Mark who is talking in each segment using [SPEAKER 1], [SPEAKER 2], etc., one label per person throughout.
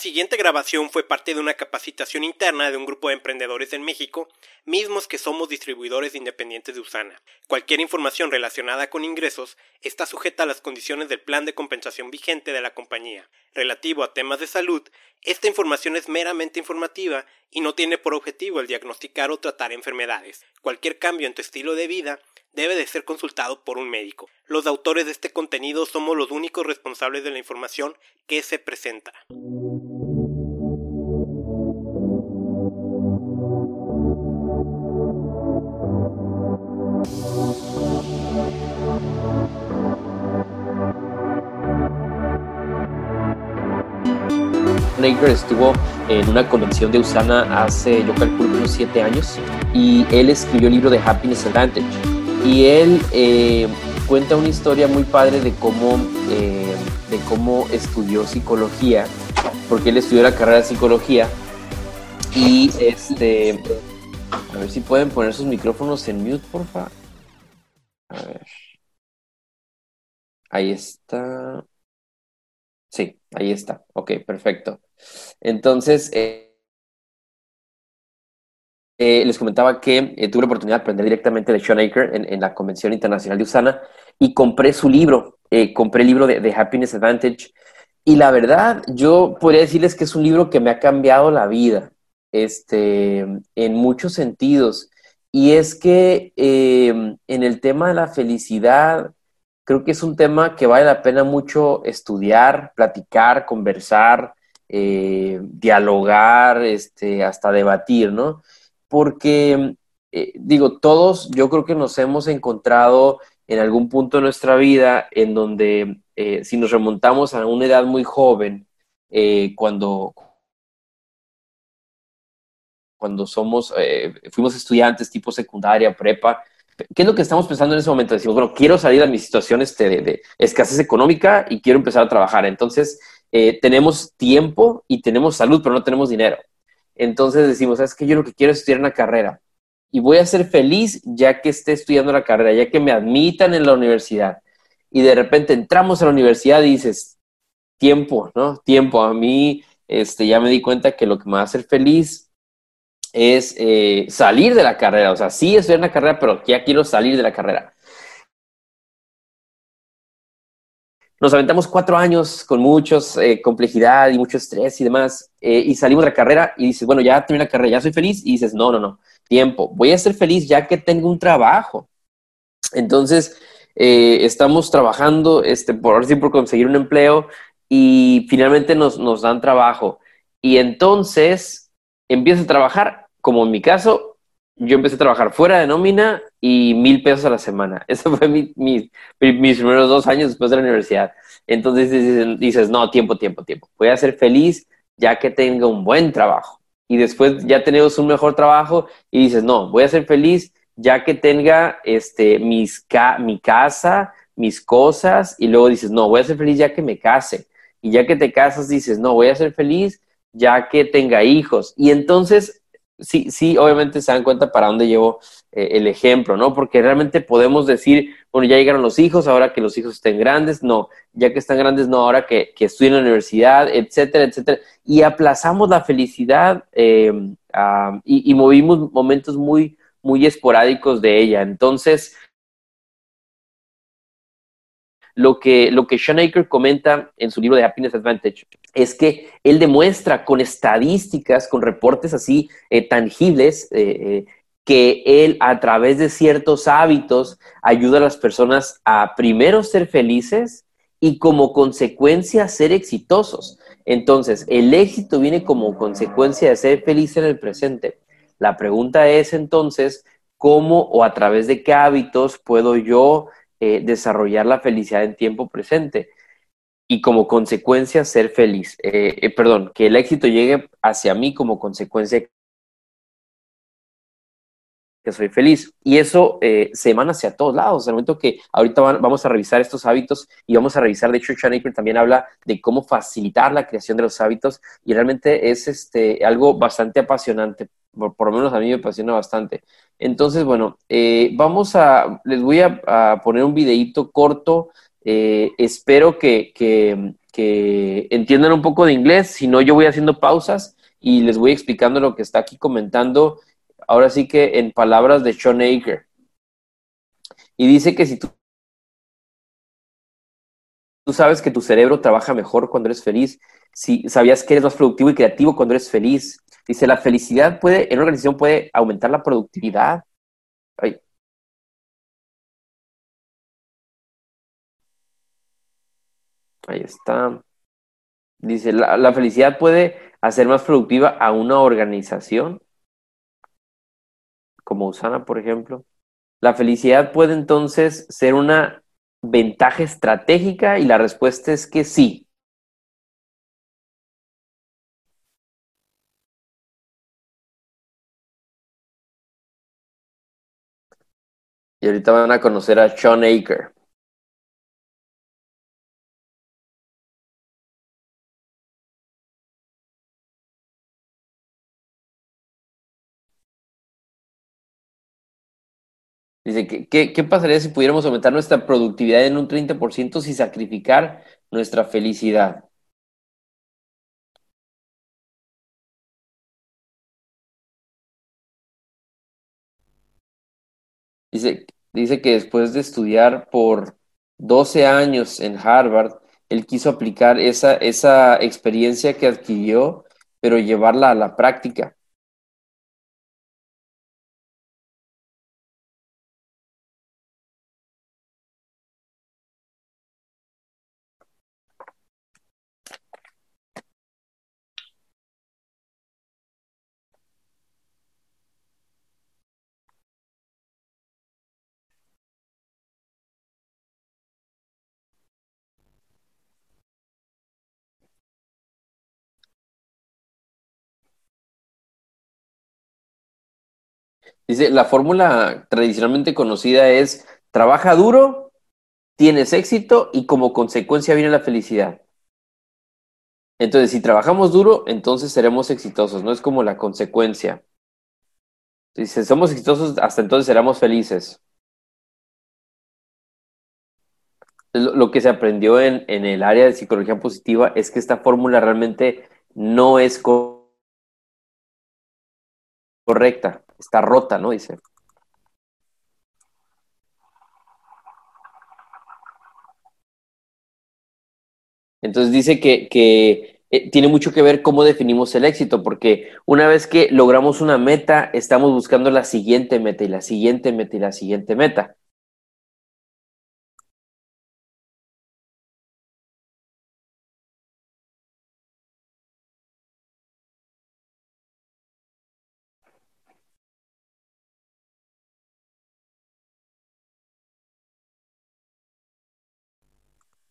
[SPEAKER 1] siguiente grabación fue parte de una capacitación interna de un grupo de emprendedores en México, mismos que somos distribuidores independientes de Usana. Cualquier información relacionada con ingresos está sujeta a las condiciones del plan de compensación vigente de la compañía. Relativo a temas de salud, esta información es meramente informativa y no tiene por objetivo el diagnosticar o tratar enfermedades. Cualquier cambio en tu estilo de vida debe de ser consultado por un médico. Los autores de este contenido somos los únicos responsables de la información que se presenta.
[SPEAKER 2] Naker estuvo en una convención de Usana hace, yo calculo, unos siete años y él escribió el libro de Happiness Advantage. Y él eh, cuenta una historia muy padre de cómo, eh, de cómo estudió psicología, porque él estudió la carrera de psicología. Y este, a ver si pueden poner sus micrófonos en mute, porfa. A ver. Ahí está. Sí, ahí está. Ok, perfecto. Entonces, eh, eh, les comentaba que eh, tuve la oportunidad de aprender directamente de Sean Aker en, la Convención Internacional de Usana y compré su libro, compré el libro de, Happiness Advantage. Y la verdad, yo podría decirles que es un libro que me ha cambiado la vida, este, en muchos sentidos. Y es que en el tema de la felicidad, creo que es un tema que vale la pena mucho estudiar, platicar, conversar, eh, dialogar, este, hasta debatir, ¿no? Porque, eh, digo, todos yo creo que nos hemos encontrado en algún punto de nuestra vida en donde eh, si nos remontamos a una edad muy joven, cuando, cuando somos, fuimos estudiantes tipo secundaria, prepa, ¿qué es lo que estamos pensando en ese momento? Decimos, bueno, quiero salir de mi situación este, de, escasez económica y quiero empezar a trabajar. Entonces, eh, tenemos tiempo y tenemos salud, pero no tenemos dinero. Entonces decimos, es que yo lo que quiero es estudiar una carrera y voy a ser feliz ya que esté estudiando la carrera, ya que me admitan en la universidad. Y de repente entramos a la universidad y dices, tiempo, ¿no? Tiempo. A mí este, ya me di cuenta que lo que me va a hacer feliz es eh, salir de la carrera. O sea, sí estudiar una carrera, pero ya quiero salir de la carrera. Nos aventamos cuatro años con mucha eh, complejidad y mucho estrés y demás, eh, y salimos de la carrera y dices, bueno, ya terminé la carrera, ya soy feliz, y dices, no, no, no, tiempo, voy a ser feliz ya que tengo un trabajo. Entonces, estamos trabajando este, por, por conseguir un empleo y finalmente nos, nos dan trabajo. Y entonces empiezo a trabajar, como en mi caso, yo empecé a trabajar fuera de nómina y mil pesos a la semana. Eso fue mi, mis primeros dos años después de la universidad. Entonces dices, no, tiempo, tiempo, tiempo. Voy a ser feliz ya que tenga un buen trabajo. Y después ya tenemos un mejor trabajo y dices, no, voy a ser feliz ya que tenga este, mis mi casa, mis cosas. Y luego dices, no, voy a ser feliz ya que me case. Y ya que te casas, dices, no, voy a ser feliz ya que tenga hijos. Y entonces, sí, sí, obviamente se dan cuenta para dónde llevo eh, el ejemplo, ¿no? Porque realmente podemos decir, bueno, ya llegaron los hijos, ahora que los hijos estén grandes, no, ya que están grandes, no, ahora que, que estudien en la universidad, etcétera, etcétera. Y aplazamos la felicidad eh, y, y movimos momentos muy, muy esporádicos de ella. Entonces, lo que, lo que comenta en su libro de Happiness Advantage es que él demuestra con estadísticas, con reportes así eh, tangibles, eh, eh, que él a través de ciertos hábitos ayuda a las personas a primero ser felices y como consecuencia ser exitosos. Entonces, el éxito viene como consecuencia de ser feliz en el presente. La pregunta es entonces, ¿cómo o a través de qué hábitos puedo yo eh, desarrollar la felicidad en tiempo presente y como consecuencia ser feliz. Eh, eh, perdón, que el éxito llegue hacia mí como consecuencia que soy feliz. Y eso se emana hacia todos lados. El momento que ahorita vamos a revisar estos hábitos y vamos a revisar, de hecho, Shanaker también habla de cómo facilitar la creación de los hábitos y realmente es este, algo bastante apasionante por, lo menos a mí me apasiona bastante. Entonces, bueno, eh, vamos a, les voy a, poner un videito corto. Eh, espero que, que entiendan un poco de inglés, si no yo voy haciendo pausas y les voy explicando lo que está aquí comentando, ahora sí que en palabras de Sean Aker. Y dice que si tú, tú sabes que tu cerebro trabaja mejor cuando eres feliz, si sabías que eres más productivo y creativo cuando eres feliz. Dice, la felicidad puede, en una organización puede aumentar la productividad. Ahí está. Dice, la, la felicidad puede hacer más productiva a una organización, como Usana, por ejemplo. La felicidad puede entonces ser una ventaja estratégica y la respuesta es que sí. Y ahorita van a conocer a Sean Aker. Dice, ¿qué, qué, pasaría si pudiéramos aumentar nuestra productividad en un 30% sin sacrificar nuestra felicidad? Dice, dice que después de estudiar por 12 años en Harvard, él quiso aplicar esa, esa experiencia que adquirió, pero llevarla a la práctica. Dice, la fórmula tradicionalmente conocida es trabaja duro, tienes éxito y como consecuencia viene la felicidad. Entonces, si trabajamos duro, entonces seremos exitosos, no es como la consecuencia. Si somos exitosos, hasta entonces seremos felices. Lo que se aprendió en, en el área de psicología positiva es que esta fórmula realmente no es correcta está rota, ¿no? Dice. Entonces dice que, que eh, tiene mucho que ver cómo definimos el éxito, porque una vez que logramos una meta, estamos buscando la siguiente meta y la siguiente meta y la siguiente meta.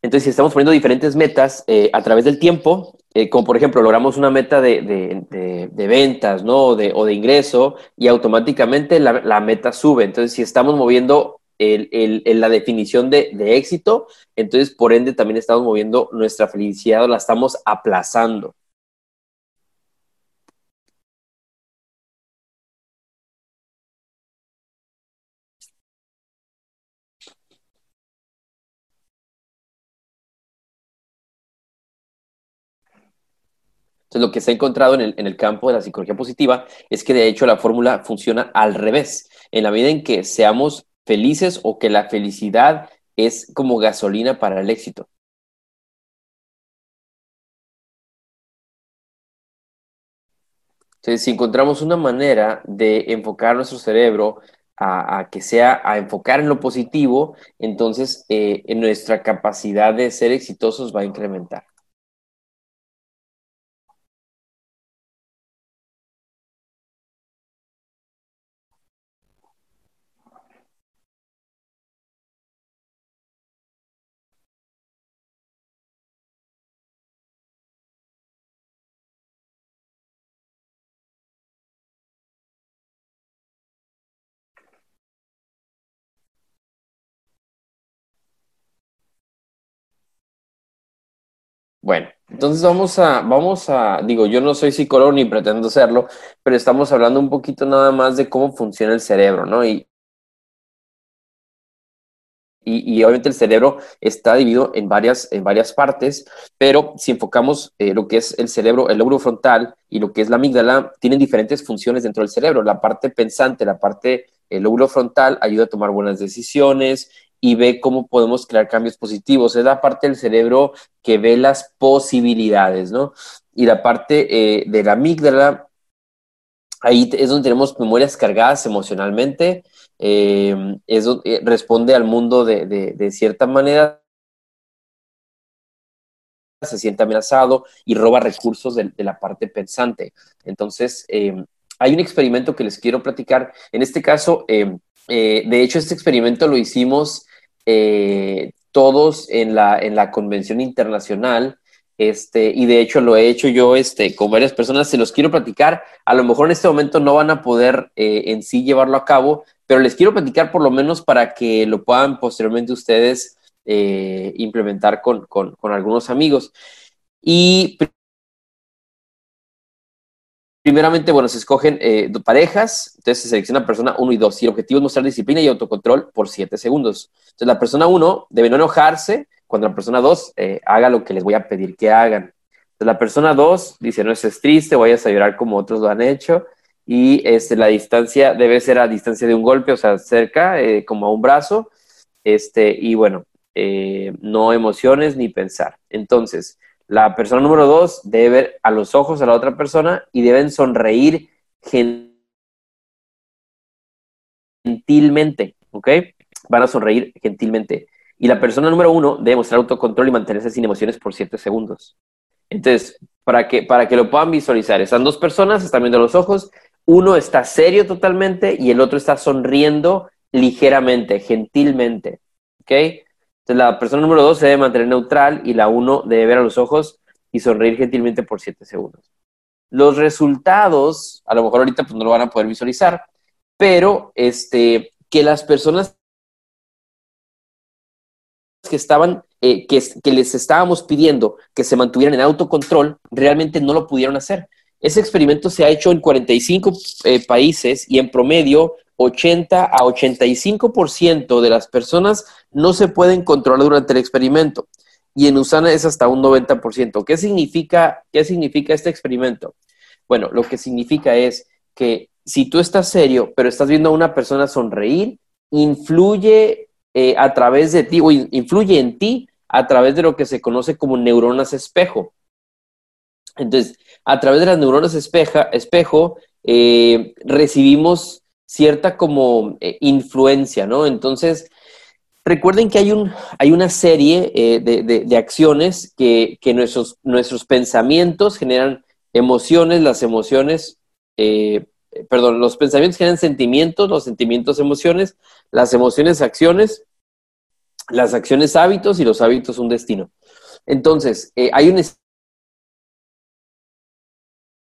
[SPEAKER 2] Entonces, si estamos poniendo diferentes metas eh, a través del tiempo, eh, como por ejemplo, logramos una meta de, de, ventas, ¿no? O de, o de ingreso, y automáticamente la, la, meta sube. Entonces, si estamos moviendo el, el, la definición de, éxito, entonces por ende también estamos moviendo nuestra felicidad o la estamos aplazando. Entonces, lo que se ha encontrado en el, campo de la psicología positiva es que de hecho la fórmula funciona al revés. En la medida en que seamos felices o que la felicidad es como gasolina para el éxito. Entonces, si encontramos una manera de enfocar nuestro cerebro a, a que sea a enfocar en lo positivo, entonces eh, en nuestra capacidad de ser exitosos va a incrementar. Bueno, entonces vamos a, vamos a, digo, yo no soy psicólogo ni pretendo serlo, pero estamos hablando un poquito nada más de cómo funciona el cerebro, ¿no? Y, y, obviamente el cerebro está dividido en varias, en varias partes, pero si enfocamos eh, lo que es el cerebro, el lóbulo frontal y lo que es la amígdala, tienen diferentes funciones dentro del cerebro. La parte pensante, la parte, el lóbulo frontal ayuda a tomar buenas decisiones y ve cómo podemos crear cambios positivos. Es la parte del cerebro que ve las posibilidades, ¿no? Y la parte eh, de la amígdala, ahí es donde tenemos memorias cargadas emocionalmente, eh, eso eh, responde al mundo de, cierta manera, se siente amenazado y roba recursos de, la parte pensante. Entonces, eh, hay un experimento que les quiero platicar. En este caso, de hecho, este experimento lo hicimos todos en la, en la convención internacional. Este, y de hecho lo he hecho yo este, con varias personas, se los quiero platicar. A lo mejor en este momento no van a poder en sí llevarlo a cabo, pero les quiero platicar por lo menos para que lo puedan posteriormente ustedes eh, implementar con, algunos amigos. Y primeramente, bueno, se escogen eh, parejas, entonces se selecciona persona 1 y 2, y el objetivo es mostrar disciplina y autocontrol por 7 segundos. Entonces la persona 1 debe no enojarse cuando la persona 2 eh, haga lo que les voy a pedir que hagan. Entonces la persona 2 dice, no es triste, vayas a llorar como otros lo han hecho y este, la distancia debe ser a distancia de un golpe, o sea, cerca, eh, como a un brazo, este, y bueno, eh, no emociones ni pensar. Entonces, la persona número dos debe ver a los ojos a la otra persona y deben sonreír gentilmente, ¿ok? Van a sonreír gentilmente. Y la persona número uno debe mostrar autocontrol y mantenerse sin emociones por siete segundos. Entonces, para que, para que lo puedan visualizar, están dos personas, están viendo los ojos uno está serio totalmente y el otro está sonriendo ligeramente, gentilmente. ¿Ok? La persona número dos se debe mantener neutral y la uno debe ver a los ojos y sonreír gentilmente por siete segundos. Los resultados, a lo mejor ahorita pues, no lo van a poder visualizar, pero este, que las personas que estaban, eh, que, que les estábamos pidiendo que se mantuvieran en autocontrol, realmente no lo pudieron hacer. Ese experimento se ha hecho en 45 eh, países y en promedio 80 a 85% de las personas no se pueden controlar durante el experimento. Y en Usana es hasta un 90%. ¿Qué significa, qué significa este experimento? Bueno, lo que significa es que si tú estás serio, pero estás viendo a una persona sonreír, influye eh, a través de ti o influye en ti a través de lo que se conoce como neuronas espejo. Entonces, a través de las neuronas espejo, eh, recibimos cierta como eh, influencia, ¿no? Entonces, recuerden que hay, un, hay una serie eh, de, acciones que, nuestros, nuestros pensamientos generan emociones, las emociones, perdón, los pensamientos generan sentimientos, los sentimientos emociones, las emociones acciones, las acciones hábitos y los hábitos un destino. Entonces, hay un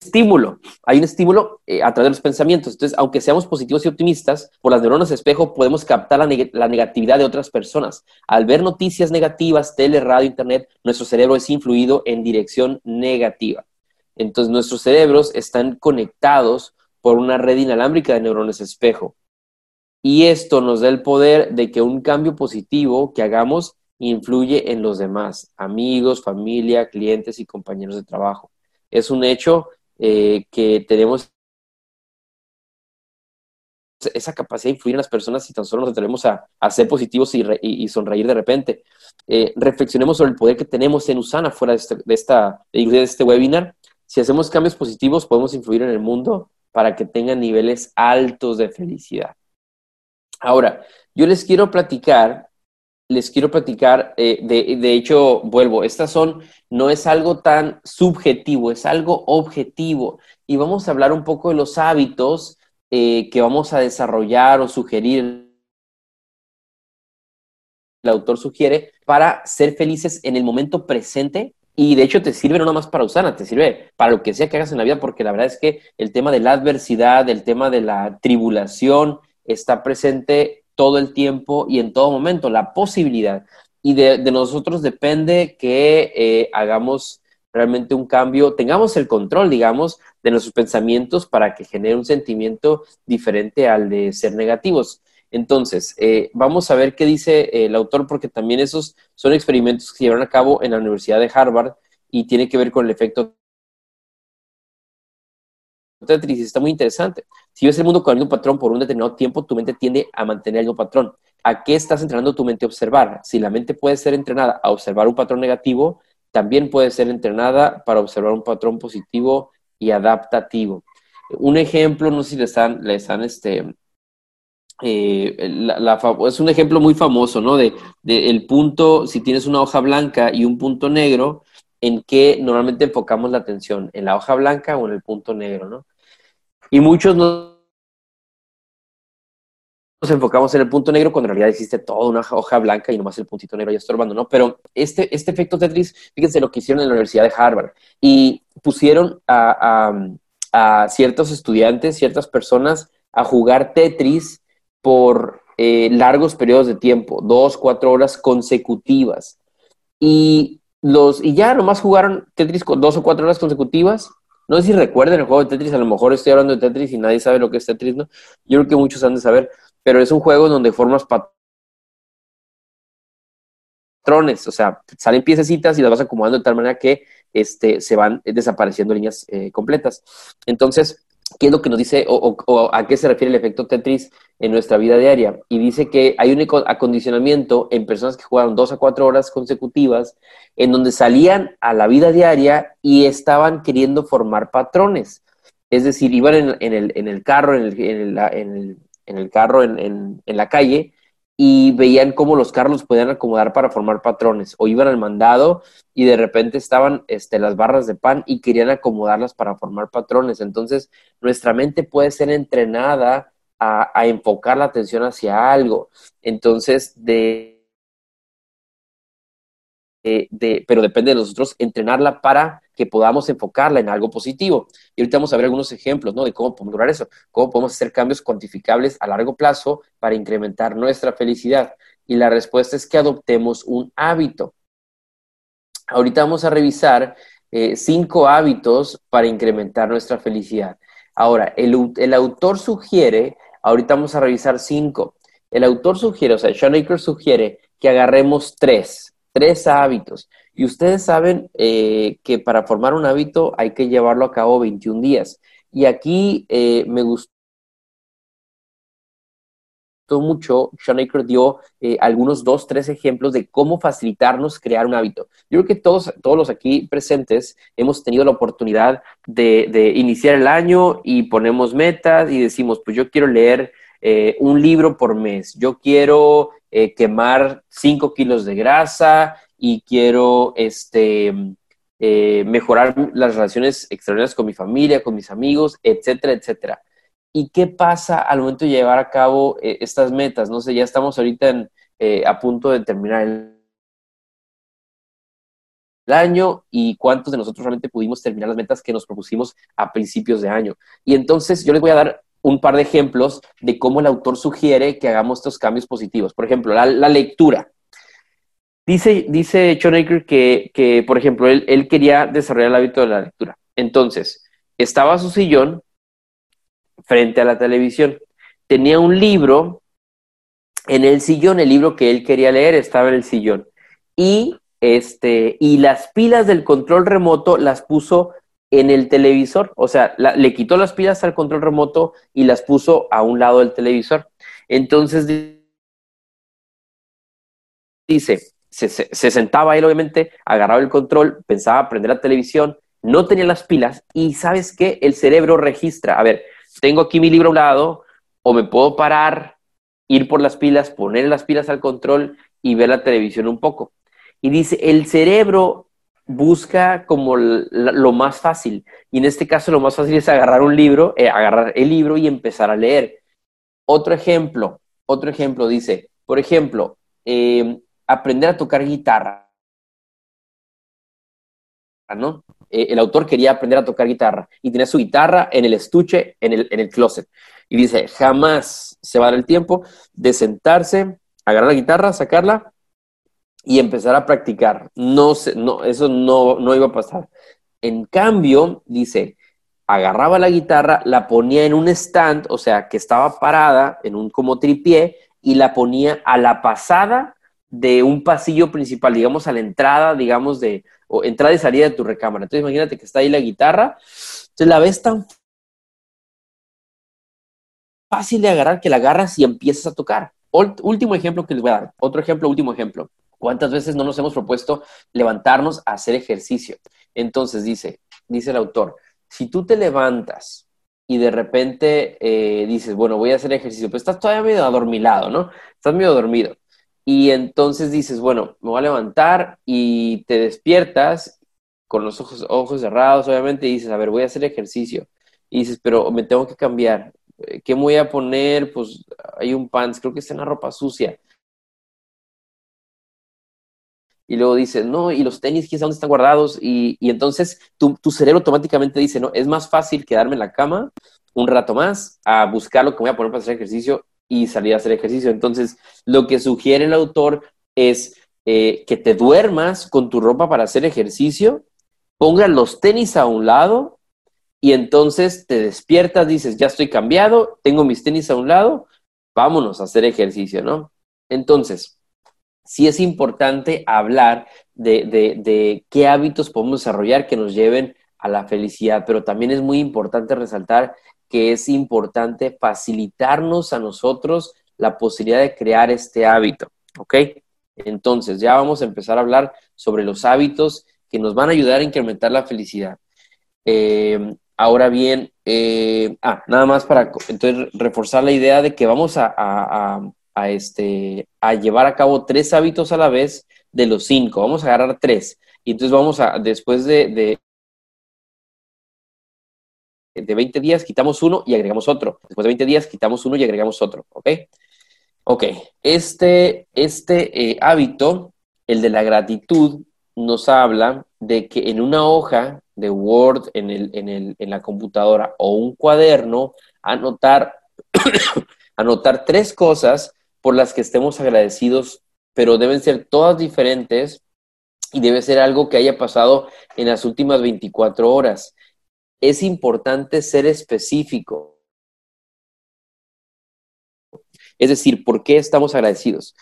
[SPEAKER 2] estímulo, hay un estímulo eh, a través de los pensamientos. Entonces, aunque seamos positivos y optimistas, por las neuronas espejo podemos captar la, la, negatividad de otras personas. Al ver noticias negativas, tele, radio, internet, nuestro cerebro es influido en dirección negativa. Entonces, nuestros cerebros están conectados por una red inalámbrica de neuronas espejo. Y esto nos da el poder de que un cambio positivo que hagamos influye en los demás, amigos, familia, clientes y compañeros de trabajo. Es un hecho eh, que tenemos esa capacidad de influir en las personas si tan solo nos atrevemos a, ser positivos y, sonreír de repente. Eh, reflexionemos sobre el poder que tenemos en Usana fuera de, este, esta, de este webinar. Si hacemos cambios positivos, podemos influir en el mundo para que tengan niveles altos de felicidad. Ahora, yo les quiero platicar les quiero platicar, eh, de, hecho, vuelvo, estas son, no es algo tan subjetivo, es algo objetivo. Y vamos a hablar un poco de los hábitos eh, que vamos a desarrollar o sugerir, el autor sugiere, para ser felices en el momento presente. Y de hecho te sirve no nada más para Usana, te sirve para lo que sea que hagas en la vida, porque la verdad es que el tema de la adversidad, el tema de la tribulación, está presente todo el tiempo y en todo momento, la posibilidad. Y de, nosotros depende que eh, hagamos realmente un cambio, tengamos el control, digamos, de nuestros pensamientos para que genere un sentimiento diferente al de ser negativos. Entonces, eh, vamos a ver qué dice el autor, porque también esos son experimentos que se llevaron a cabo en la Universidad de Harvard y tiene que ver con el efecto Tetris. Está muy interesante. Si ves el mundo con el patrón por un determinado tiempo, tu mente tiende a mantener el patrón. ¿A qué estás entrenando tu mente a observar? Si la mente puede ser entrenada a observar un patrón negativo, también puede ser entrenada para observar un patrón positivo y adaptativo. Un ejemplo, no sé si les han, les han este, eh, es un ejemplo muy famoso, ¿no? De, de, el punto, si tienes una hoja blanca y un punto negro, en qué normalmente enfocamos la atención, en la hoja blanca o en el punto negro, ¿no? Y muchos nos enfocamos en el punto negro cuando en realidad existe toda una hoja blanca y nomás el puntito negro ya estorbando, ¿no? Pero este, este efecto Tetris, fíjense lo que hicieron en la Universidad de Harvard y pusieron a, a, a ciertos estudiantes, ciertas personas a jugar Tetris por eh, largos periodos de tiempo, dos, cuatro horas consecutivas. Y, los, y ya nomás jugaron Tetris con dos o cuatro horas consecutivas. No sé si recuerden el juego de Tetris, a lo mejor estoy hablando de Tetris y nadie sabe lo que es Tetris, ¿no? Yo creo que muchos han de saber, pero es un juego donde formas patrones, o sea, salen piececitas y las vas acomodando de tal manera que este, se van desapareciendo líneas eh, completas. Entonces, qué es lo que nos dice o, a qué se refiere el efecto Tetris en nuestra vida diaria. Y dice que hay un acondicionamiento en personas que jugaron dos a cuatro horas consecutivas, en donde salían a la vida diaria y estaban queriendo formar patrones. Es decir, iban en, el, en el, carro, en el, en el, carro, en, la calle, y veían cómo los carros podían acomodar para formar patrones. O iban al mandado y de repente estaban este, las barras de pan y querían acomodarlas para formar patrones. Entonces, nuestra mente puede ser entrenada a, enfocar la atención hacia algo. Entonces, de eh, de, pero depende de nosotros entrenarla para que podamos enfocarla en algo positivo. Y ahorita vamos a ver algunos ejemplos ¿no? de cómo podemos lograr eso, cómo podemos hacer cambios cuantificables a largo plazo para incrementar nuestra felicidad. Y la respuesta es que adoptemos un hábito. Ahorita vamos a revisar eh, cinco hábitos para incrementar nuestra felicidad. Ahora, el, el, autor sugiere, ahorita vamos a revisar cinco. El autor sugiere, o sea, Sean Aker sugiere que agarremos tres tres hábitos. Y ustedes saben eh, que para formar un hábito hay que llevarlo a cabo 21 días. Y aquí eh, me gustó mucho, Sean Aker dio eh, algunos dos, tres ejemplos de cómo facilitarnos crear un hábito. Yo creo que todos, todos los aquí presentes hemos tenido la oportunidad de, iniciar el año y ponemos metas y decimos, pues yo quiero leer un libro por mes, yo quiero eh, quemar 5 kilos de grasa y quiero este, eh, mejorar las relaciones extraordinarias con mi familia, con mis amigos, etcétera, etcétera. ¿Y qué pasa al momento de llevar a cabo eh, estas metas? No sé, ya estamos ahorita a punto de terminar el año y cuántos de nosotros realmente pudimos terminar las metas que nos propusimos a principios de año. Y entonces yo les voy a dar un par de ejemplos de cómo el autor sugiere que hagamos estos cambios positivos. Por ejemplo, la, lectura. Dice, dice que, que, por ejemplo, él, él, quería desarrollar el hábito de la lectura. Entonces, estaba su sillón frente a la televisión. Tenía un libro en el sillón, el libro que él quería leer estaba en el sillón. Y, este, y las pilas del control remoto las puso en el televisor, o sea, le quitó las pilas al control remoto y las puso a un lado del televisor. Entonces dice, se, se, sentaba él obviamente, agarraba el control, pensaba prender la televisión, no tenía las pilas y sabes qué, el cerebro registra, a ver, tengo aquí mi libro a un lado, o me puedo parar, ir por las pilas, poner las pilas al control y ver la televisión un poco. Y dice, el cerebro busca como lo más fácil. Y en este caso lo más fácil es agarrar un libro, eh, agarrar el libro y empezar a leer. Otro ejemplo, otro ejemplo dice, por ejemplo, em, aprender a tocar guitarra. ¿no? Eh, el autor quería aprender a tocar guitarra y tenía su guitarra en el estuche, en el, en el closet. Y dice, jamás se va a dar el tiempo de sentarse, agarrar la guitarra, sacarla y empezar a practicar. No, no eso no, no iba a pasar. En cambio, dice, agarraba la guitarra, la ponía en un stand, o sea, que estaba parada en un como tripié, y la ponía a la pasada de un pasillo principal, digamos, a la entrada, digamos, de, o entrada y salida de tu recámara. Entonces, imagínate que está ahí la guitarra, entonces la ves tan fácil de agarrar que la agarras y empiezas a tocar. Último ejemplo que les voy a dar. Otro ejemplo, último ejemplo. ¿Cuántas veces no nos hemos propuesto levantarnos a hacer ejercicio? Entonces dice, dice el autor, si tú te levantas y de repente eh, dices, bueno, voy a hacer ejercicio, pero estás todavía medio adormilado, ¿no? Estás medio dormido. Y entonces dices, bueno, me voy a levantar y te despiertas con los ojos, ojos cerrados, obviamente, y dices, a ver, voy a hacer ejercicio. Y dices, pero me tengo que cambiar. Eh, ¿qué me voy a poner? Pues hay un pants, creo que está en la ropa sucia. Y luego dice, no, y los tenis, ¿quién sabe dónde están guardados? Y, entonces tu, tu, cerebro automáticamente dice, no, es más fácil quedarme en la cama un rato más a buscar lo que voy a poner para hacer ejercicio y salir a hacer ejercicio. Entonces, lo que sugiere el autor es eh, que te duermas con tu ropa para hacer ejercicio, pongas los tenis a un lado y entonces te despiertas, dices, ya estoy cambiado, tengo mis tenis a un lado, vámonos a hacer ejercicio, ¿no? Entonces, sí es importante hablar de, de, qué hábitos podemos desarrollar que nos lleven a la felicidad, pero también es muy importante resaltar que es importante facilitarnos a nosotros la posibilidad de crear este hábito, ¿ok? Entonces, ya vamos a empezar a hablar sobre los hábitos que nos van a ayudar a incrementar la felicidad. Eh, Ahora bien, eh, ah, nada más para entonces, reforzar la idea de que vamos a, este, a llevar a cabo tres hábitos a la vez de los cinco. Vamos a agarrar tres. Y entonces vamos a, después de, de, de 20 días, quitamos uno y agregamos otro. Después de 20 días, quitamos uno y agregamos otro. ¿Ok? Ok. Este, este eh, hábito, el de la gratitud, nos habla de que en una hoja de Word en, el, en, el, en la computadora o un cuaderno, anotar, anotar tres cosas por las que estemos agradecidos, pero deben ser todas diferentes y debe ser algo que haya pasado en las últimas 24 horas. Es importante ser específico. Es decir, ¿por qué estamos agradecidos?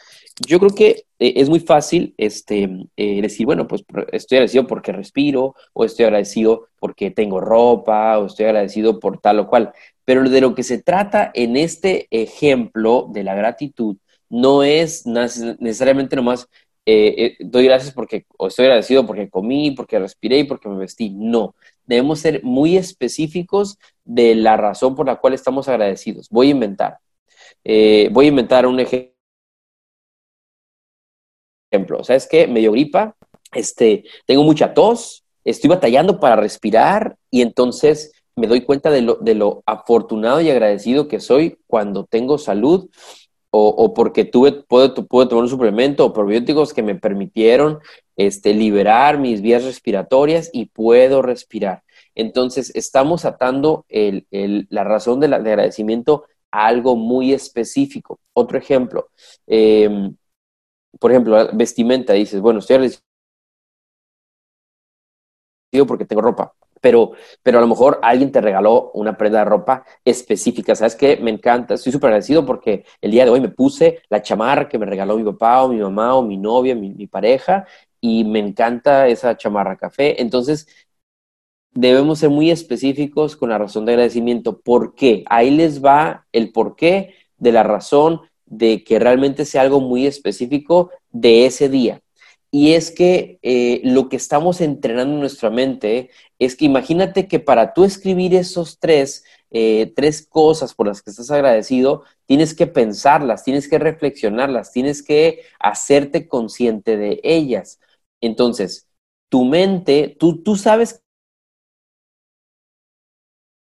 [SPEAKER 2] Yo creo que eh, es muy fácil este, eh, decir, bueno, pues estoy agradecido porque respiro, o estoy agradecido porque tengo ropa, o estoy agradecido por tal o cual. Pero de lo que se trata en este ejemplo de la gratitud no es necesariamente nomás eh, doy gracias porque, estoy agradecido porque comí, porque respiré y porque me vestí. No, debemos ser muy específicos de la razón por la cual estamos agradecidos. Voy a inventar. voy a inventar un ejemplo ¿sabes qué? Me dio gripa, este, tengo mucha tos, estoy batallando para respirar y entonces me doy cuenta de lo afortunado y agradecido que soy cuando tengo salud o, porque tuve, puedo, puedo, tomar un suplemento o probióticos que me permitieron este, liberar mis vías respiratorias y puedo respirar. Entonces, estamos atando el, el, la razón de, la, de, agradecimiento a algo muy específico. Otro ejemplo, eh, por ejemplo, vestimenta, dices, bueno, estoy agradecido porque tengo ropa, pero, pero a lo mejor alguien te regaló una prenda de ropa específica. ¿Sabes qué? Me encanta, estoy súper agradecido porque el día de hoy me puse la chamarra que me regaló mi papá o mi mamá o mi novia, mi, mi pareja, y me encanta esa chamarra café. Entonces, debemos ser muy específicos con la razón de agradecimiento. ¿Por qué? Ahí les va el porqué de la razón de que realmente sea algo muy específico de ese día. Y es que eh, lo que estamos entrenando en nuestra mente es que imagínate que para tú escribir esos tres, eh, tres cosas por las que estás agradecido, tienes que pensarlas, tienes que reflexionarlas, tienes que hacerte consciente de ellas. Entonces, tu mente, tú, tú sabes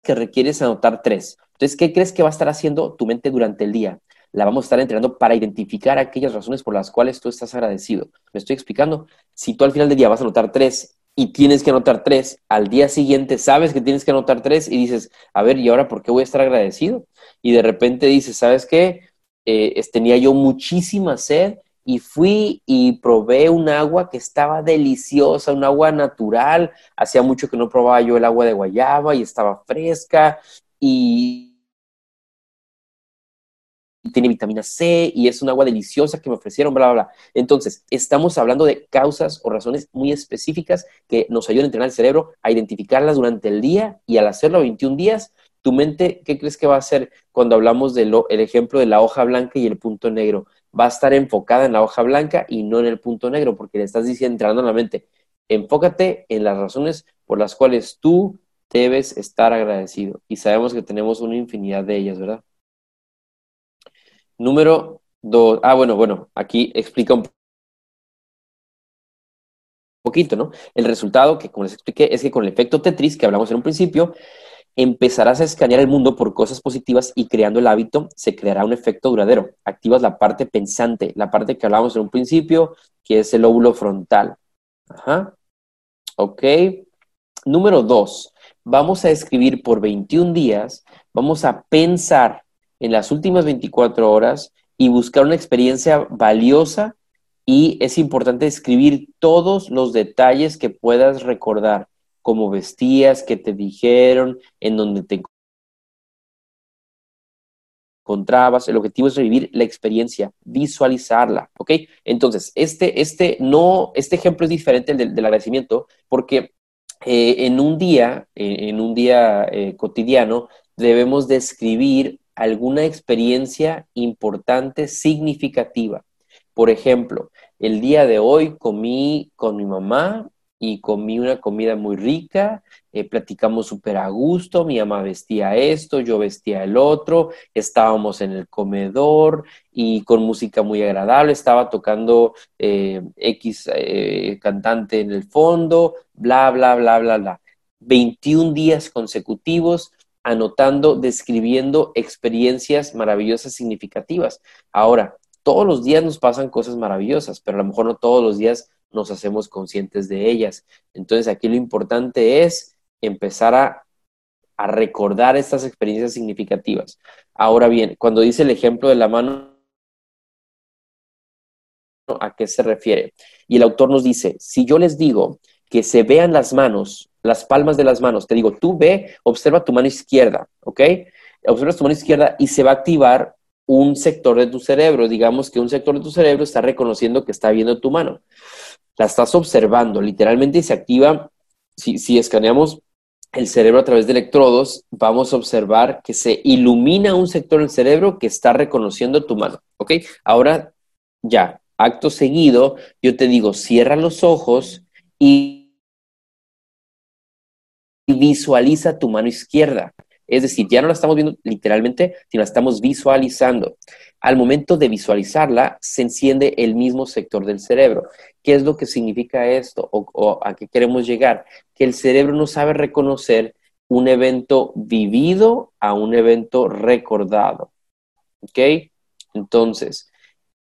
[SPEAKER 2] que requieres anotar tres. Entonces, ¿qué crees que va a estar haciendo tu mente durante el día? La vamos a estar entrenando para identificar aquellas razones por las cuales tú estás agradecido. ¿Me estoy explicando? Si tú al final del día vas a anotar tres y tienes que anotar tres, al día siguiente sabes que tienes que anotar tres y dices, a ver, ¿y ahora por qué voy a estar agradecido? Y de repente dices, ¿sabes qué? Eh, tenía yo muchísima sed y fui y probé un agua que estaba deliciosa, un agua natural. Hacía mucho que no probaba yo el agua de guayaba y estaba fresca y tiene vitamina C y es un agua deliciosa que me ofrecieron, bla, bla, bla. Entonces, estamos hablando de causas o razones muy específicas que nos ayudan a entrenar el cerebro a identificarlas durante el día y al hacerlo 21 días, tu mente, ¿qué crees que va a hacer cuando hablamos del ejemplo de la hoja blanca y el punto negro? Va a estar enfocada en la hoja blanca y no en el punto negro, porque le estás diciendo, entrenando a la mente, enfócate en las razones por las cuales tú debes estar agradecido. Y sabemos que tenemos una infinidad de ellas, ¿verdad? Número dos. Ah, bueno, bueno, aquí explica un poquito, ¿no? El resultado, que como les expliqué, es que con el efecto Tetris, que hablamos en un principio, empezarás a escanear el mundo por cosas positivas y creando el hábito se creará un efecto duradero. Activas la parte pensante, la parte que hablamos en un principio, que es el óvulo frontal. Ajá. Ok. Número dos, vamos a escribir por 21 días, vamos a pensar en las últimas 24 horas y buscar una experiencia valiosa y es importante escribir todos los detalles que puedas recordar, cómo vestías, qué te dijeron, en dónde te encontrabas. El objetivo es revivir la experiencia, visualizarla, ¿ok? Entonces, este, este, no, este ejemplo es diferente del, del agradecimiento porque eh, en un día, eh, en un día eh, cotidiano, debemos describir alguna experiencia importante, significativa. Por ejemplo, el día de hoy comí con mi mamá y comí una comida muy rica, eh, platicamos súper a gusto, mi mamá vestía esto, yo vestía el otro, estábamos en el comedor y con música muy agradable, estaba tocando eh, X eh, cantante en el fondo, bla, bla, bla, bla, bla. 21 días consecutivos anotando, describiendo experiencias maravillosas, significativas. Ahora, todos los días nos pasan cosas maravillosas, pero a lo mejor no todos los días nos hacemos conscientes de ellas. Entonces, aquí lo importante es empezar a, recordar estas experiencias significativas. Ahora bien, cuando dice el ejemplo de la mano, ¿a qué se refiere? Y el autor nos dice, si yo les digo que se vean las manos las palmas de las manos. Te digo, tú ve, observa tu mano izquierda, ¿ok? Observa tu mano izquierda y se va a activar un sector de tu cerebro. Digamos que un sector de tu cerebro está reconociendo que está viendo tu mano. La estás observando, literalmente se activa, si, si escaneamos el cerebro a través de electrodos, vamos a observar que se ilumina un sector del cerebro que está reconociendo tu mano, ¿ok? Ahora, ya, acto seguido, yo te digo, cierra los ojos y visualiza tu mano izquierda. Es decir, ya no la estamos viendo literalmente, sino la estamos visualizando. Al momento de visualizarla, se enciende el mismo sector del cerebro. ¿Qué es lo que significa esto o, a qué queremos llegar? Que el cerebro no sabe reconocer un evento vivido a un evento recordado. ¿Ok? Entonces,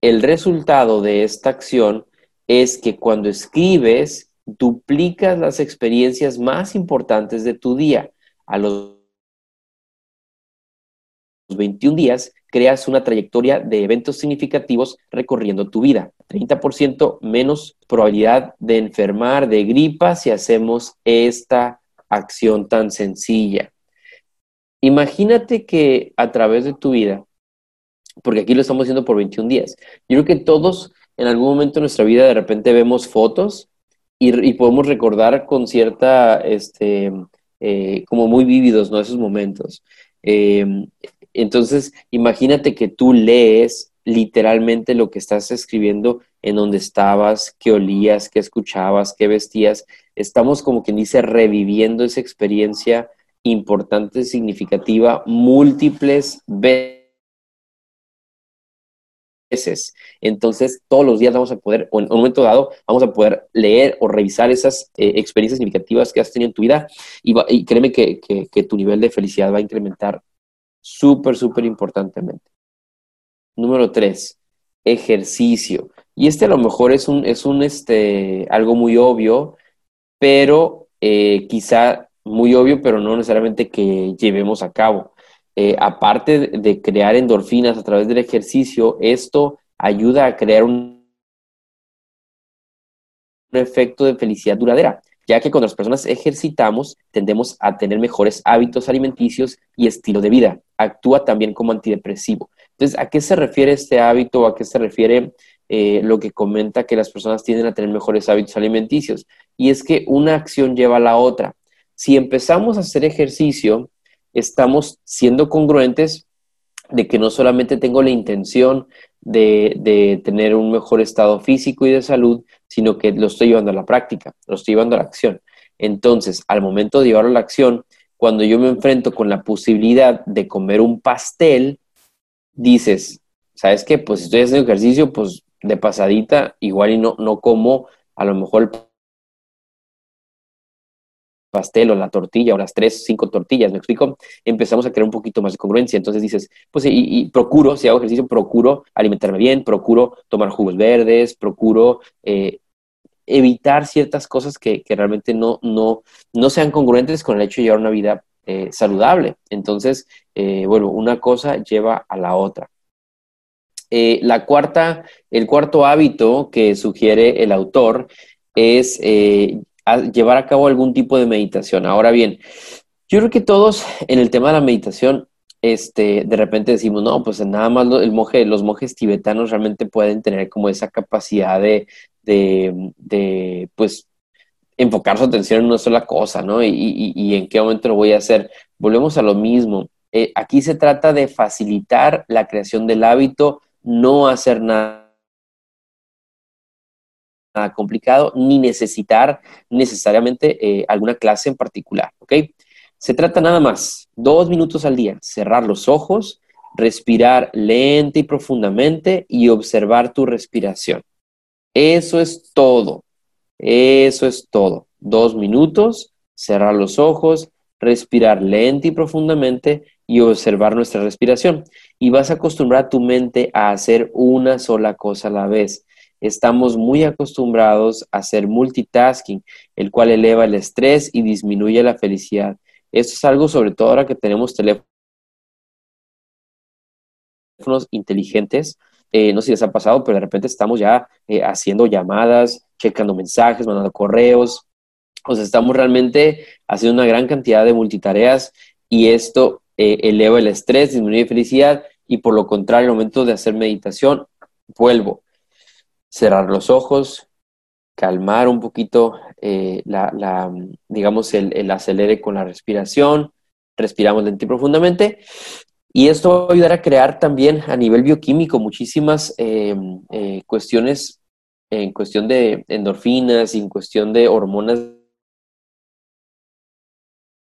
[SPEAKER 2] el resultado de esta acción es que cuando escribes, duplicas las experiencias más importantes de tu día. A los 21 días creas una trayectoria de eventos significativos recorriendo tu vida. 30% menos probabilidad de enfermar de gripa si hacemos esta acción tan sencilla. Imagínate que a través de tu vida, porque aquí lo estamos haciendo por 21 días, yo creo que todos en algún momento de nuestra vida de repente vemos fotos y, podemos recordar con cierta, este, eh, como muy vívidos, ¿no? Esos momentos. Em, entonces, imagínate que tú lees literalmente lo que estás escribiendo en donde estabas, qué olías, qué escuchabas, qué vestías. Estamos como quien dice reviviendo esa experiencia importante, significativa, múltiples veces veces. Entonces, todos los días vamos a poder, o en un momento dado, vamos a poder leer o revisar esas eh, experiencias significativas que has tenido en tu vida y, créeme que, tu nivel de felicidad va a incrementar súper, súper importantemente. Número tres, ejercicio. Y este a lo mejor es un, es un, este, algo muy obvio, pero eh, quizá muy obvio, pero no necesariamente que llevemos a cabo. Eh, aparte de crear endorfinas a través del ejercicio, esto ayuda a crear un efecto de felicidad duradera, ya que cuando las personas ejercitamos tendemos a tener mejores hábitos alimenticios y estilo de vida. Actúa también como antidepresivo. Entonces, ¿a qué se refiere este hábito a qué se refiere eh, lo que comenta que las personas tienden a tener mejores hábitos alimenticios? Y es que una acción lleva a la otra. Si empezamos a hacer ejercicio, estamos siendo congruentes de que no solamente tengo la intención de, tener un mejor estado físico y de salud, sino que lo estoy llevando a la práctica, lo estoy llevando a la acción. Entonces, al momento de llevarlo a la acción, cuando yo me enfrento con la posibilidad de comer un pastel, dices, ¿sabes qué? Pues si estoy haciendo ejercicio, pues de pasadita, igual y no, no como a lo mejor el pastel o la tortilla o las tres, cinco tortillas, ¿me explico? Empezamos a crear un poquito más de congruencia. Entonces dices, pues y, y procuro, si hago ejercicio, procuro alimentarme bien, procuro tomar jugos verdes, procuro eh, evitar ciertas cosas que, realmente no, no, no sean congruentes con el hecho de llevar una vida eh, saludable. Entonces, eh, bueno, una cosa lleva a la otra. la cuarta, el cuarto hábito que sugiere el autor es llevar a cabo algún tipo de meditación. Ahora bien, yo creo que todos en el tema de la meditación, este, de repente decimos, no, pues nada más el monje, los monjes tibetanos realmente pueden tener como esa capacidad de, de, pues, enfocar su atención en una sola cosa, ¿no? Y, en qué momento lo voy a hacer. Volvemos a lo mismo. Eh, aquí se trata de facilitar la creación del hábito, no hacer nada complicado ni necesitar necesariamente eh, alguna clase en particular, ¿ok? Se trata nada más, dos minutos al día, cerrar los ojos, respirar lenta y profundamente y observar tu respiración. Eso es todo, eso es todo. Dos minutos, cerrar los ojos, respirar lenta y profundamente y observar nuestra respiración. Y vas a acostumbrar a tu mente a hacer una sola cosa a la vez estamos muy acostumbrados a hacer multitasking, el cual eleva el estrés y disminuye la felicidad. Esto es algo sobre todo ahora que tenemos teléfonos inteligentes. Eh, no sé si les ha pasado, pero de repente estamos ya eh, haciendo llamadas, checando mensajes, mandando correos. O sea, estamos realmente haciendo una gran cantidad de multitareas y esto eh, eleva el estrés, disminuye felicidad y por lo contrario, al momento de hacer meditación, vuelvo cerrar los ojos, calmar un poquito eh, la, digamos, el, acelere con la respiración, respiramos lento profundamente. Y esto va a ayudar a crear también a nivel bioquímico muchísimas eh, eh, cuestiones en cuestión de endorfinas y en cuestión de hormonas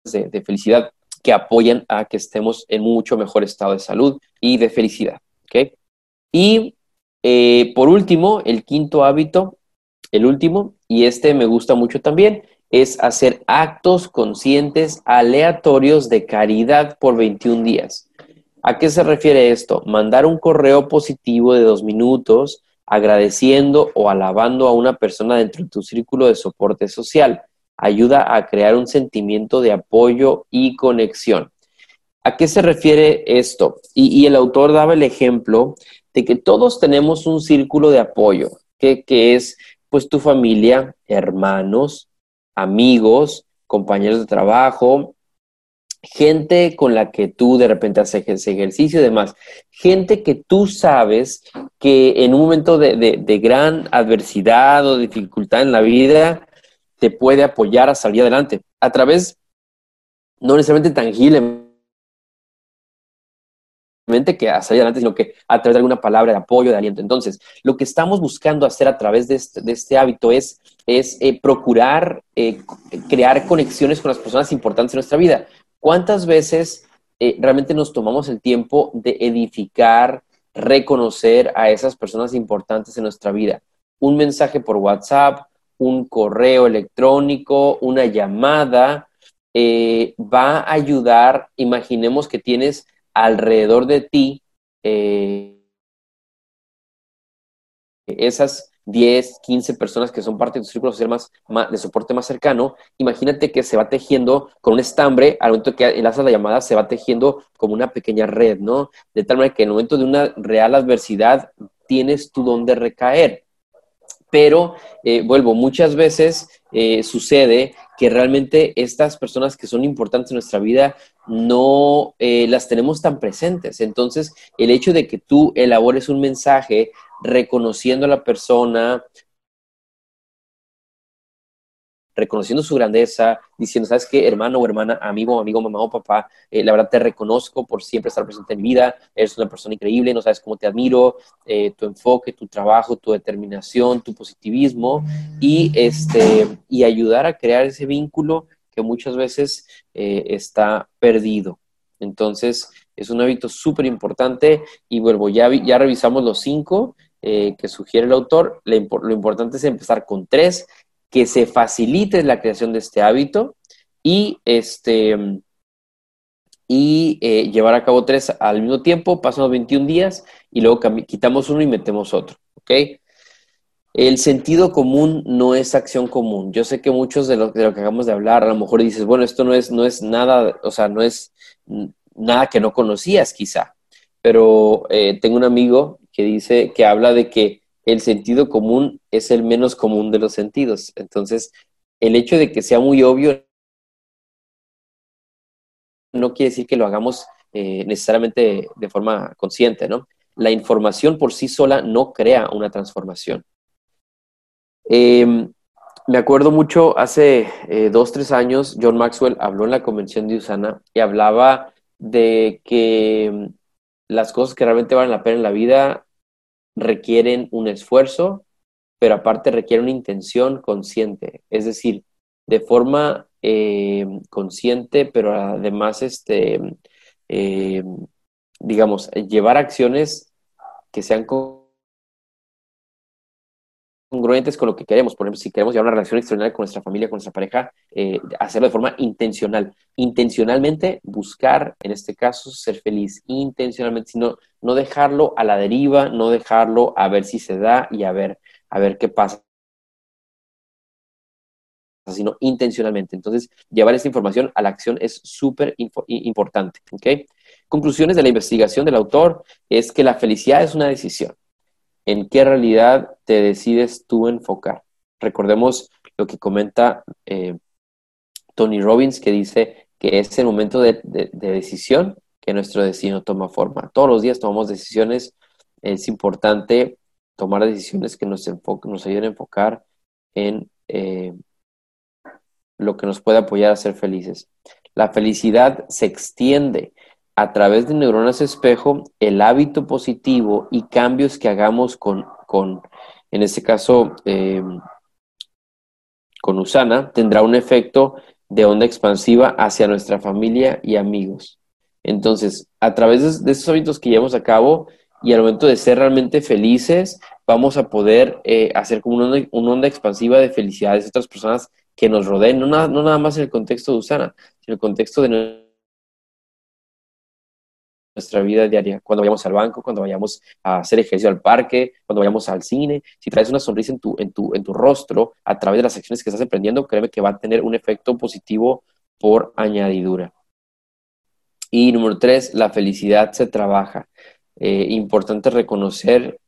[SPEAKER 2] de, de, felicidad que apoyan a que estemos en mucho mejor estado de salud y de felicidad. ¿okay? Y eh, por último, el quinto hábito, el último, y este me gusta mucho también, es hacer actos conscientes aleatorios de caridad por 21 días. ¿A qué se refiere esto? Mandar un correo positivo de dos minutos agradeciendo o alabando a una persona dentro de tu círculo de soporte social. Ayuda a crear un sentimiento de apoyo y conexión. ¿A qué se refiere esto? Y, y el autor daba el ejemplo de que todos tenemos un círculo de apoyo, que, es pues tu familia, hermanos, amigos, compañeros de trabajo, gente con la que tú de repente haces ejercicio y demás, gente que tú sabes que en un momento de, de, gran adversidad o dificultad en la vida te puede apoyar a salir adelante a través, no necesariamente tangible, que a salir adelante, sino que a través de alguna palabra de apoyo, de aliento. Entonces, lo que estamos buscando hacer a través de este, este hábito es, es eh, procurar eh, crear conexiones con las personas importantes en nuestra vida. ¿Cuántas veces eh, realmente nos tomamos el tiempo de edificar, reconocer a esas personas importantes en nuestra vida? Un mensaje por WhatsApp, un correo electrónico, una llamada, va a ayudar, imaginemos que tienes alrededor de ti eh, esas 10, 15 personas que son parte de tu círculo social más, de soporte más cercano, imagínate que se va tejiendo con un estambre, al momento que enlazas la llamada, se va tejiendo como una pequeña red, ¿no? De tal manera que en el momento de una real adversidad tienes tú donde recaer. Pero, eh, vuelvo, muchas veces eh, sucede que realmente estas personas que son importantes en nuestra vida no eh, las tenemos tan presentes. Entonces, el hecho de que tú elabores un mensaje reconociendo a la persona, reconociendo su grandeza, diciendo, ¿sabes qué, hermano o hermana, amigo, amigo, mamá o papá? Eh, la verdad te reconozco por siempre estar presente en mi vida, eres una persona increíble, no sabes cómo te admiro, eh, tu enfoque, tu trabajo, tu determinación, tu positivismo y, este, y ayudar a crear ese vínculo que muchas veces eh, está perdido. Entonces, es un hábito súper importante y vuelvo, ya, ya revisamos los cinco que sugiere el autor, lo importante es empezar con tres que se facilite la creación de este hábito y, este, y eh, llevar a cabo tres al mismo tiempo, pasan los 21 días y luego quitamos uno y metemos otro. El sentido común no es acción común. Yo sé que muchos de lo, de lo que acabamos de hablar, a lo mejor dices, bueno, esto no es, no es nada, o sea, no es nada que no conocías quizá, pero eh, tengo un amigo que dice, que habla de que el sentido común es el menos común de los sentidos. Entonces, el hecho de que sea muy obvio no quiere decir que lo hagamos eh, necesariamente de forma consciente, ¿no? La información por sí sola no crea una transformación. Em, me acuerdo mucho, hace eh, dos, tres años, John Maxwell habló en la convención de Usana y hablaba de que mm, las cosas que realmente valen la pena en la vida requieren un esfuerzo, pero aparte requieren una intención consciente, es decir, de forma eh, consciente, pero además, este, eh, digamos, llevar acciones que sean congruentes con lo que queremos. Por ejemplo, si queremos llevar una relación extraordinaria con nuestra familia, con nuestra pareja, eh, hacerlo de forma intencional. Intencionalmente buscar, en este caso, ser feliz. Intencionalmente, sino no dejarlo a la deriva, no dejarlo a ver si se da y a ver, a ver qué pasa sino intencionalmente. Entonces, llevar esta información a la acción es súper importante. ¿okay? Conclusiones de la investigación del autor es que la felicidad es una decisión en qué realidad te decides tú enfocar. Recordemos lo que comenta eh, Tony Robbins, que dice que es el momento de, decisión que nuestro destino toma forma. Todos los días tomamos decisiones. Es importante tomar decisiones que nos, nos ayuden a enfocar en eh, lo que nos puede apoyar a ser felices. La felicidad se extiende a través de neuronas espejo el hábito positivo y cambios que hagamos con, con en este caso, eh, con Usana, tendrá un efecto de onda expansiva hacia nuestra familia y amigos. Entonces, a través de, esos hábitos que llevamos a cabo y al momento de ser realmente felices, vamos a poder eh, hacer como una onda, una onda, expansiva de felicidades de otras personas que nos rodeen, no, no nada más en el contexto de Usana, sino en el contexto de nuestra vida diaria, cuando vayamos al banco, cuando vayamos a hacer ejercicio al parque, cuando vayamos al cine, si traes una sonrisa en tu, en tu, en tu rostro a través de las acciones que estás emprendiendo, créeme que va a tener un efecto positivo por añadidura. Y número tres, la felicidad se trabaja. Eh, importante reconocer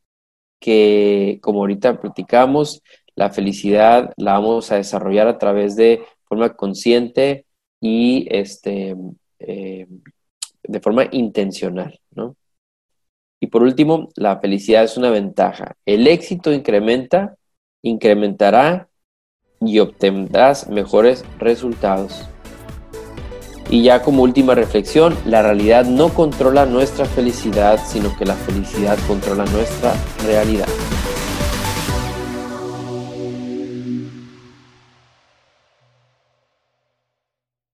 [SPEAKER 2] que, como ahorita platicamos, la felicidad la vamos a desarrollar a través de forma consciente y este, eh, de forma intencional, ¿no? Y por último, la felicidad es una ventaja. El éxito incrementa, incrementará y obtendrás mejores resultados. Y ya como última reflexión, la realidad no controla nuestra felicidad, sino que la felicidad controla nuestra realidad.